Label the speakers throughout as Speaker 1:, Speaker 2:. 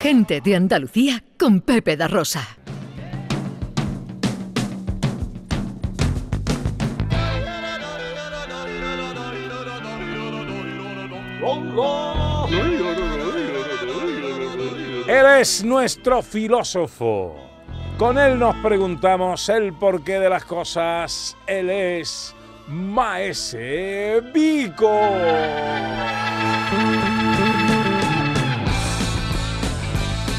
Speaker 1: Gente de Andalucía con Pepe da Rosa.
Speaker 2: Él es nuestro filósofo. Con él nos preguntamos el porqué de las cosas. Él es Maese Vico.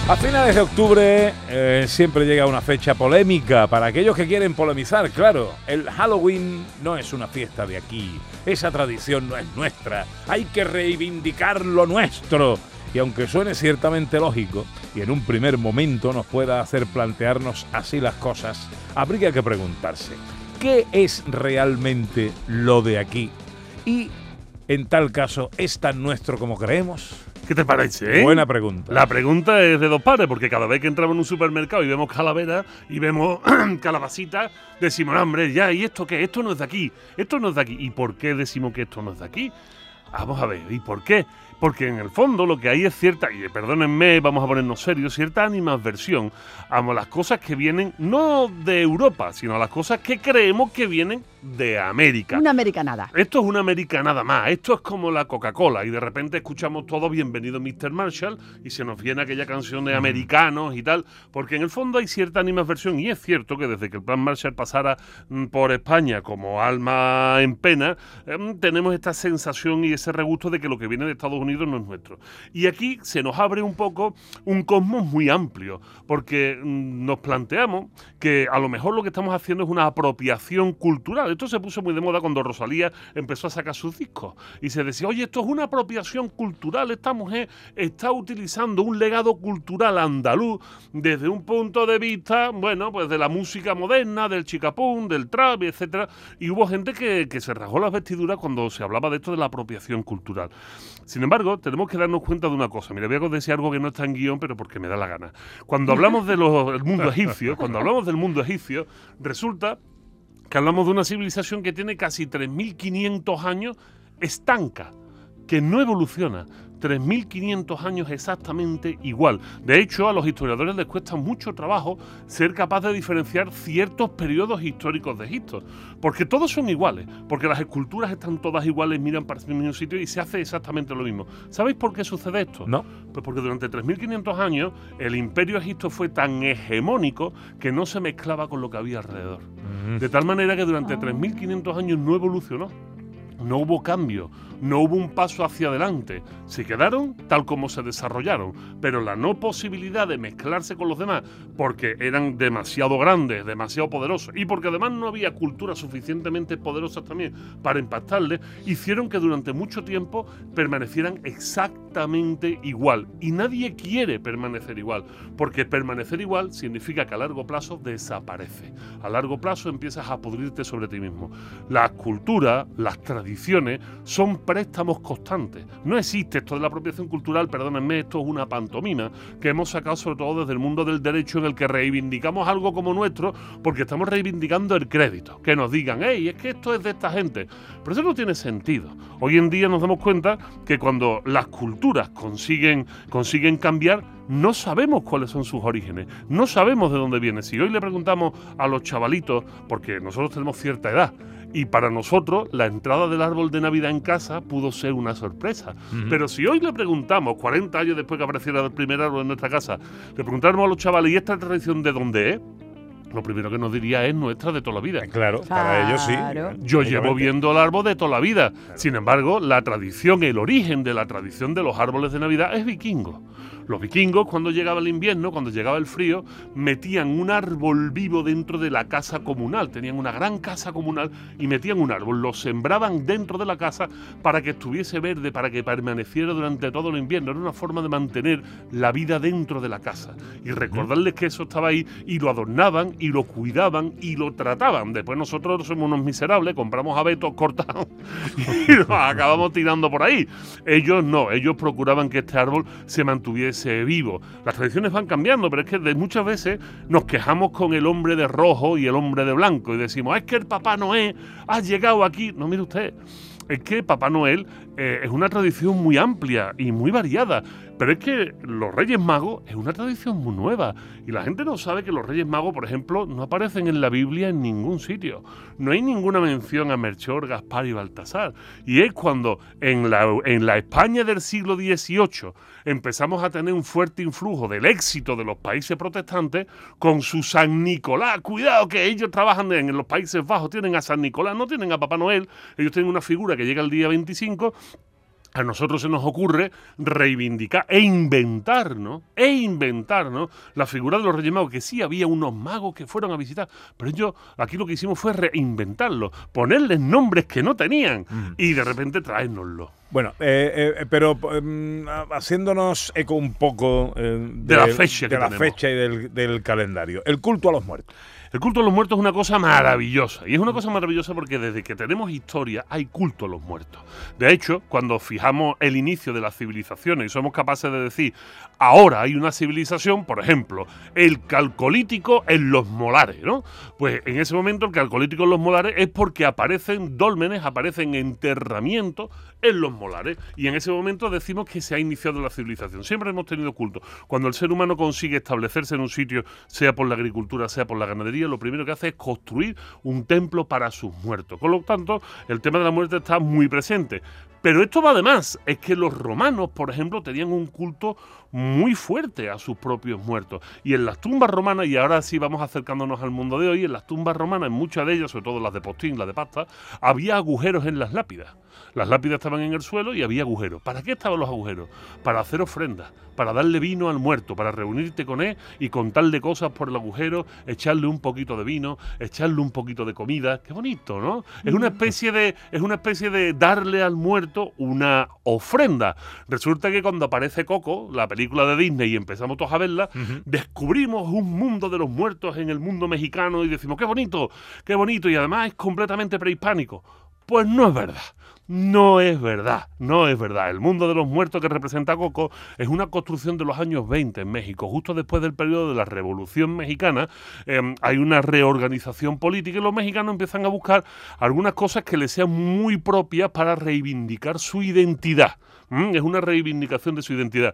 Speaker 2: A finales de octubre eh, siempre llega una fecha polémica para aquellos que quieren polemizar, claro. El Halloween no es una fiesta de aquí, esa tradición no es nuestra, hay que reivindicar lo nuestro. Y aunque suene ciertamente lógico y en un primer momento nos pueda hacer plantearnos así las cosas, habría que preguntarse, ¿qué es realmente lo de aquí? Y, en tal caso, ¿es tan nuestro como creemos?
Speaker 3: ¿Qué te parece? Eh?
Speaker 2: Buena pregunta.
Speaker 3: La pregunta es de dos pares, porque cada vez que entramos en un supermercado y vemos calaveras y vemos calabacitas, decimos, hombre, ya, ¿y esto qué? Esto no es de aquí, esto no es de aquí. ¿Y por qué decimos que esto no es de aquí? Vamos a ver, ¿y por qué? porque en el fondo lo que hay es cierta, y perdónenme, vamos a ponernos serios, cierta animadversión a las cosas que vienen no de Europa, sino a las cosas que creemos que vienen de América.
Speaker 4: Una americanada.
Speaker 3: Esto es una americanada más, esto es como la Coca-Cola, y de repente escuchamos todo Bienvenido Mr. Marshall, y se nos viene aquella canción de americanos y tal, porque en el fondo hay cierta animadversión, y es cierto que desde que el plan Marshall pasara mm, por España como alma en pena, em, tenemos esta sensación y ese regusto de que lo que viene de Estados Unidos no es nuestro. Y aquí se nos abre un poco un cosmos muy amplio, porque mm, nos planteamos que a lo mejor lo que estamos haciendo es una apropiación cultural. Esto se puso muy de moda cuando Rosalía empezó a sacar sus discos y se decía, oye, esto es una apropiación cultural, esta mujer está utilizando un legado cultural andaluz desde un punto de vista, bueno, pues de la música moderna, del chicapún, del trap, etcétera, y hubo gente que, que se rasgó las vestiduras cuando se hablaba de esto de la apropiación cultural. Sin embargo, tenemos que darnos cuenta de una cosa. Mira, voy a decir algo que no está en guion, pero porque me da la gana. Cuando hablamos del mundo egipcio, cuando hablamos del mundo egipcio, resulta que hablamos de una civilización que tiene casi 3.500 años estanca, que no evoluciona. 3.500 años exactamente igual. De hecho, a los historiadores les cuesta mucho trabajo ser capaz de diferenciar ciertos periodos históricos de Egipto, porque todos son iguales, porque las esculturas están todas iguales, miran para el mismo sitio y se hace exactamente lo mismo. ¿Sabéis por qué sucede esto?
Speaker 2: No.
Speaker 3: Pues porque durante 3.500 años el imperio egipto fue tan hegemónico que no se mezclaba con lo que había alrededor. De tal manera que durante 3.500 años no evolucionó no hubo cambio, no hubo un paso hacia adelante. Se quedaron tal como se desarrollaron, pero la no posibilidad de mezclarse con los demás, porque eran demasiado grandes, demasiado poderosos, y porque además no había culturas suficientemente poderosas también para impactarles, hicieron que durante mucho tiempo permanecieran exactamente igual. Y nadie quiere permanecer igual, porque permanecer igual significa que a largo plazo desaparece. A largo plazo empiezas a pudrirte sobre ti mismo. Las culturas, las tradiciones, son préstamos constantes. No existe esto de la apropiación cultural, perdónenme, esto es una pantomima que hemos sacado sobre todo desde el mundo del derecho en el que reivindicamos algo como nuestro porque estamos reivindicando el crédito. Que nos digan, hey, es que esto es de esta gente. Pero eso no tiene sentido. Hoy en día nos damos cuenta que cuando las culturas consiguen, consiguen cambiar, no sabemos cuáles son sus orígenes, no sabemos de dónde viene. Si hoy le preguntamos a los chavalitos, porque nosotros tenemos cierta edad, y para nosotros la entrada del árbol de Navidad en casa pudo ser una sorpresa. Pero si hoy le preguntamos, 40 años después que apareciera el primer árbol en nuestra casa, le preguntáramos a los chavales, ¿y esta tradición de dónde es? Lo primero que nos diría es nuestra de toda la vida.
Speaker 2: Claro, para ellos sí.
Speaker 3: Yo llevo viendo el árbol de toda la vida. Sin embargo, la tradición, el origen de la tradición de los árboles de Navidad es vikingo. Los vikingos, cuando llegaba el invierno, cuando llegaba el frío, metían un árbol vivo dentro de la casa comunal. Tenían una gran casa comunal y metían un árbol. Lo sembraban dentro de la casa para que estuviese verde, para que permaneciera durante todo el invierno. Era una forma de mantener la vida dentro de la casa. Y recordarles que eso estaba ahí y lo adornaban y lo cuidaban y lo trataban. Después nosotros somos unos miserables, compramos abetos cortados y nos acabamos tirando por ahí. Ellos no, ellos procuraban que este árbol se mantuviese vivo. Las tradiciones van cambiando, pero es que muchas veces nos quejamos con el hombre de rojo y el hombre de blanco y decimos, es que el Papá Noé ha llegado aquí. No, mire usted, es que Papá Noel eh, es una tradición muy amplia y muy variada. Pero es que los Reyes Magos es una tradición muy nueva. Y la gente no sabe que los Reyes Magos, por ejemplo, no aparecen en la Biblia en ningún sitio. No hay ninguna mención a Melchor, Gaspar y Baltasar. Y es cuando en la, en la España del siglo XVIII empezamos a tener un fuerte influjo del éxito de los países protestantes con su San Nicolás. Cuidado que ellos trabajan en, los Países Bajos, tienen a San Nicolás, no tienen a Papá Noel. Ellos tienen una figura que llega el día 25 a nosotros se nos ocurre reivindicar e inventarnos, e inventarnos la figura de los Reyes Magos, que sí había unos magos que fueron a visitar, pero ellos aquí lo que hicimos fue reinventarlo, ponerles nombres que no tenían y de repente traérnoslo.
Speaker 2: Bueno, eh, eh, pero mm, haciéndonos eco un poco eh,
Speaker 3: de, la fecha,
Speaker 2: de la fecha y del, del calendario, el culto a los muertos.
Speaker 3: El culto a los muertos es una cosa maravillosa. Y es una cosa maravillosa porque desde que tenemos historia hay culto a los muertos. De hecho, cuando fijamos el inicio de las civilizaciones y somos capaces de decir, ahora hay una civilización, por ejemplo, el calcolítico en los molares, ¿no? Pues en ese momento el calcolítico en los molares es porque aparecen dólmenes, aparecen enterramientos en los molares. Y en ese momento decimos que se ha iniciado la civilización. Siempre hemos tenido culto. Cuando el ser humano consigue establecerse en un sitio, sea por la agricultura, sea por la ganadería, lo primero que hace es construir un templo para sus muertos. Con lo tanto, el tema de la muerte está muy presente. Pero esto va de más, es que los romanos, por ejemplo, tenían un culto muy fuerte a sus propios muertos. Y en las tumbas romanas, y ahora sí vamos acercándonos al mundo de hoy, en las tumbas romanas, en muchas de ellas, sobre todo las de Postín, las de Pasta, había agujeros en las lápidas. Las lápidas estaban en el suelo y había agujeros. ¿Para qué estaban los agujeros? Para hacer ofrendas, para darle vino al muerto, para reunirte con él y contarle cosas por el agujero, echarle un poquito de vino, echarle un poquito de comida. Qué bonito, ¿no? Es una especie de, es una especie de darle al muerto una ofrenda. Resulta que cuando aparece Coco, la película de Disney, y empezamos todos a verla, descubrimos un mundo de los muertos en el mundo mexicano y decimos, qué bonito, qué bonito, y además es completamente prehispánico. Pues no es verdad. No es verdad, no es verdad. El mundo de los muertos que representa Coco es una construcción de los años 20 en México. Justo después del periodo de la Revolución Mexicana em, hay una reorganización política y los mexicanos empiezan a buscar algunas cosas que les sean muy propias para reivindicar su identidad. ¿Mm? Es una reivindicación de su identidad.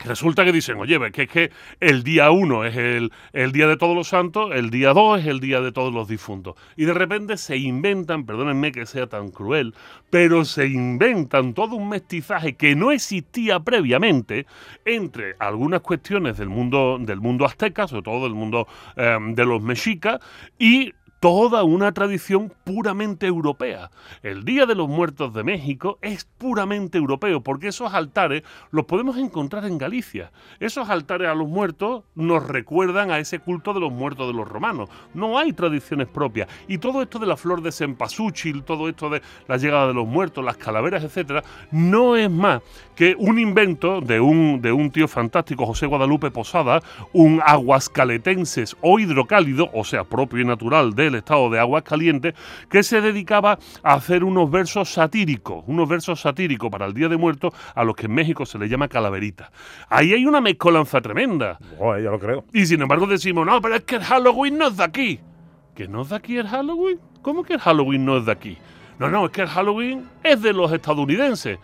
Speaker 3: Resulta que dicen, oye, que es que el día uno es el, el, día de todos los santos, el día dos es el día de todos los difuntos. Y de repente se inventan, perdónenme que sea tan cruel, pero se inventan todo un mestizaje que no existía previamente entre algunas cuestiones del mundo, del mundo azteca, sobre todo del mundo eh, de los mexicas, y toda una tradición puramente europea. El Día de los Muertos de México es puramente europeo, porque esos altares los podemos encontrar en Galicia. Esos altares a los muertos nos recuerdan a ese culto de los muertos de los romanos. No hay tradiciones propias. Y todo esto de la flor de cempasúchil, todo esto de la llegada de los muertos, las calaveras, etcétera, no es más que un invento de un, de un tío fantástico, José Guadalupe Posada, un aguascaletenses o hidrocálido, o sea, propio y natural del estado de aguas calientes, que se dedicaba a hacer unos versos satíricos, unos versos satíricos para el Día de Muertos, a los que en México se le llama calaverita. Ahí hay una mezcolanza tremenda.
Speaker 2: Oh, ya lo creo.
Speaker 3: Y sin embargo decimos, no, pero es que el Halloween no es de aquí. ¿Que no es de aquí el Halloween? ¿Cómo que el Halloween no es de aquí? No, no, es que el Halloween es de los estadounidenses.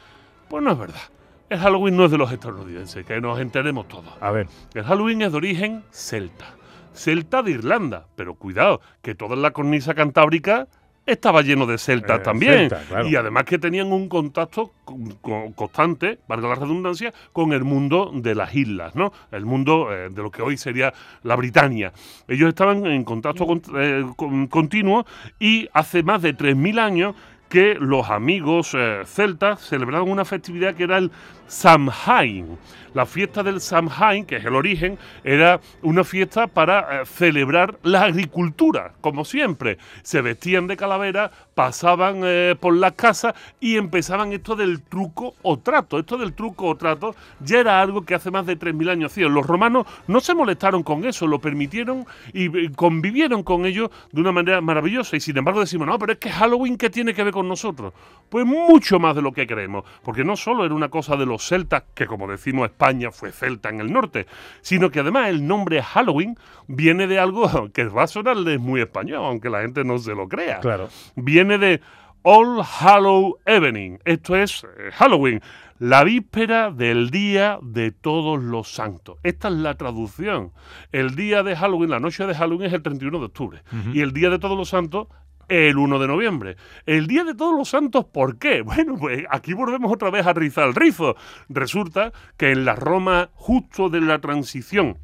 Speaker 3: Pues no es verdad. El Halloween no es de los estadounidenses, que nos enteremos todos.
Speaker 2: A ver.
Speaker 3: El Halloween es de origen celta celta de Irlanda. Pero cuidado, que toda la cornisa cantábrica estaba lleno de celtas
Speaker 2: Eh,
Speaker 3: también.
Speaker 2: celta, claro.
Speaker 3: Y además que tenían un contacto con- con- constante, valga la redundancia, con el mundo de las islas, ¿no? El mundo eh, de lo que hoy sería la Britania. Ellos estaban en contacto con- eh, con- continuo y hace más de 3.000 años que los amigos eh, celtas celebraban una festividad que era el Samhain. La fiesta del Samhain, que es el origen, era una fiesta para eh, celebrar la agricultura, como siempre. Se vestían de calavera, pasaban eh, por las casas y empezaban esto del truco o trato. Esto del truco o trato ya era algo que hace más de 3.000 años hacían. Los romanos no se molestaron con eso, lo permitieron y convivieron con ello de una manera maravillosa. Y sin embargo decimos, no, pero es que Halloween, ¿qué tiene que ver con nosotros? Pues mucho más de lo que creemos. Porque no solo era una cosa de los celtas, que como decimos España fue celta en el norte, sino que además el nombre Halloween viene de algo que va a sonarles muy español, aunque la gente no se lo crea
Speaker 2: Claro.
Speaker 3: viene de All Hallow Evening. Esto es eh, Halloween, la víspera del Día de Todos los Santos. Esta es la traducción. El día de Halloween, la noche de Halloween es el 31 de octubre. Y el Día de Todos los Santos el 1 de noviembre. El Día de Todos los Santos, ¿por qué? Bueno, pues aquí volvemos otra vez a rizar el rizo. Resulta que en la Roma justo de la transición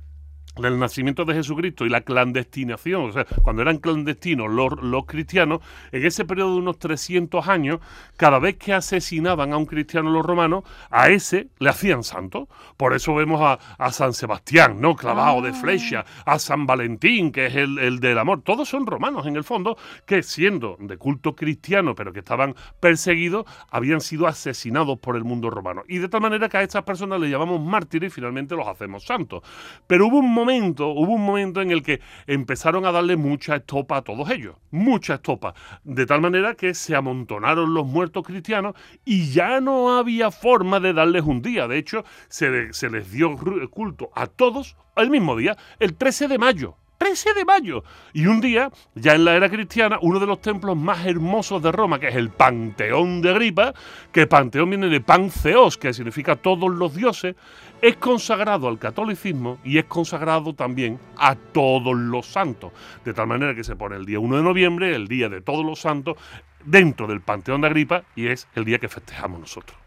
Speaker 3: del nacimiento de Jesucristo y la clandestinación, o sea, cuando eran clandestinos los, los, cristianos, en ese periodo de unos 300 años, cada vez que asesinaban a un cristiano los romanos, a ese le hacían santo. Por eso vemos a, a San Sebastián, ¿no? Clavado de ah. flecha, a San Valentín, que es el, el, del amor. Todos son romanos, en el fondo, que siendo de culto cristiano, pero que estaban perseguidos, habían sido asesinados por el mundo romano. Y de tal manera que a estas personas le llamamos mártires y finalmente los hacemos santos. Pero hubo un momento hubo un momento en el que empezaron a darle mucha estopa a todos ellos, mucha estopa, de tal manera que se amontonaron los muertos cristianos y ya no había forma de darles un día. De hecho, se, les dio culto a todos el mismo día, el 13 de mayo. 13 de mayo. Y un día, ya en la era cristiana, uno de los templos más hermosos de Roma, que es el Panteón de Agripa, que Panteón viene de Panceos, que significa todos los dioses, es consagrado al catolicismo y es consagrado también a todos los santos. De tal manera que se pone el día 1 de noviembre, el día de todos los santos, dentro del Panteón de Agripa y es el día que festejamos nosotros.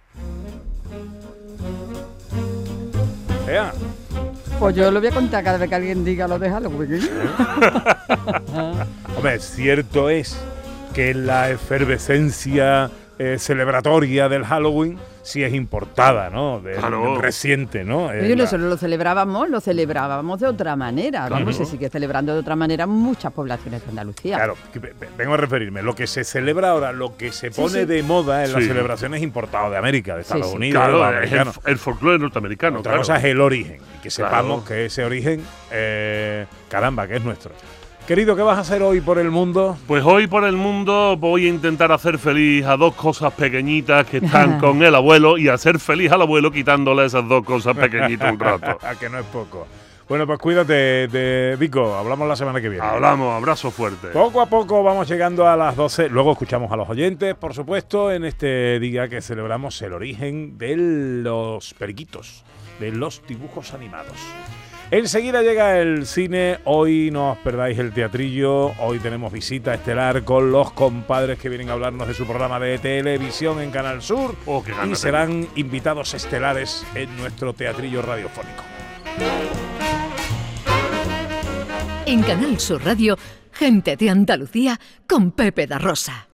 Speaker 4: Pues yo lo voy a contar cada vez que alguien diga lo de Halloween. ¿eh?
Speaker 2: Hombre, cierto es que la efervescencia eh, celebratoria del Halloween sí es importada, ¿no? De, reciente, ¿no?
Speaker 4: Yo no solo lo celebrábamos, lo celebrábamos de otra manera. Vamos, se sigue celebrando de otra manera muchas poblaciones de Andalucía.
Speaker 2: Claro, vengo a referirme. Lo que se celebra ahora, lo que se pone de moda en las celebraciones importado de América, de Estados Unidos,
Speaker 3: claro, es el, folclore norteamericano.
Speaker 2: Otra cosa es el origen, y que sepamos que ese origen, eh, caramba, que es nuestro. Querido, ¿qué vas a hacer hoy por el mundo?
Speaker 3: Pues hoy por el mundo voy a intentar hacer feliz a dos cosas pequeñitas que están con el abuelo y hacer feliz al abuelo quitándole esas dos cosas pequeñitas un rato.
Speaker 2: a que no es poco. Bueno, pues cuídate de Vico, hablamos la semana que viene.
Speaker 3: Hablamos, abrazo fuerte.
Speaker 2: Poco a poco vamos llegando a las 12, luego escuchamos a los oyentes, por supuesto, en este día que celebramos el origen de los periquitos, de los dibujos animados. Enseguida llega el cine, hoy no os perdáis el teatrillo, hoy tenemos visita estelar con los compadres que vienen a hablarnos de su programa de televisión en Canal Sur
Speaker 3: oh,
Speaker 2: y serán invitados estelares en nuestro teatrillo radiofónico.
Speaker 1: En Canal Sur Radio, gente de Andalucía con Pepe da Rosa.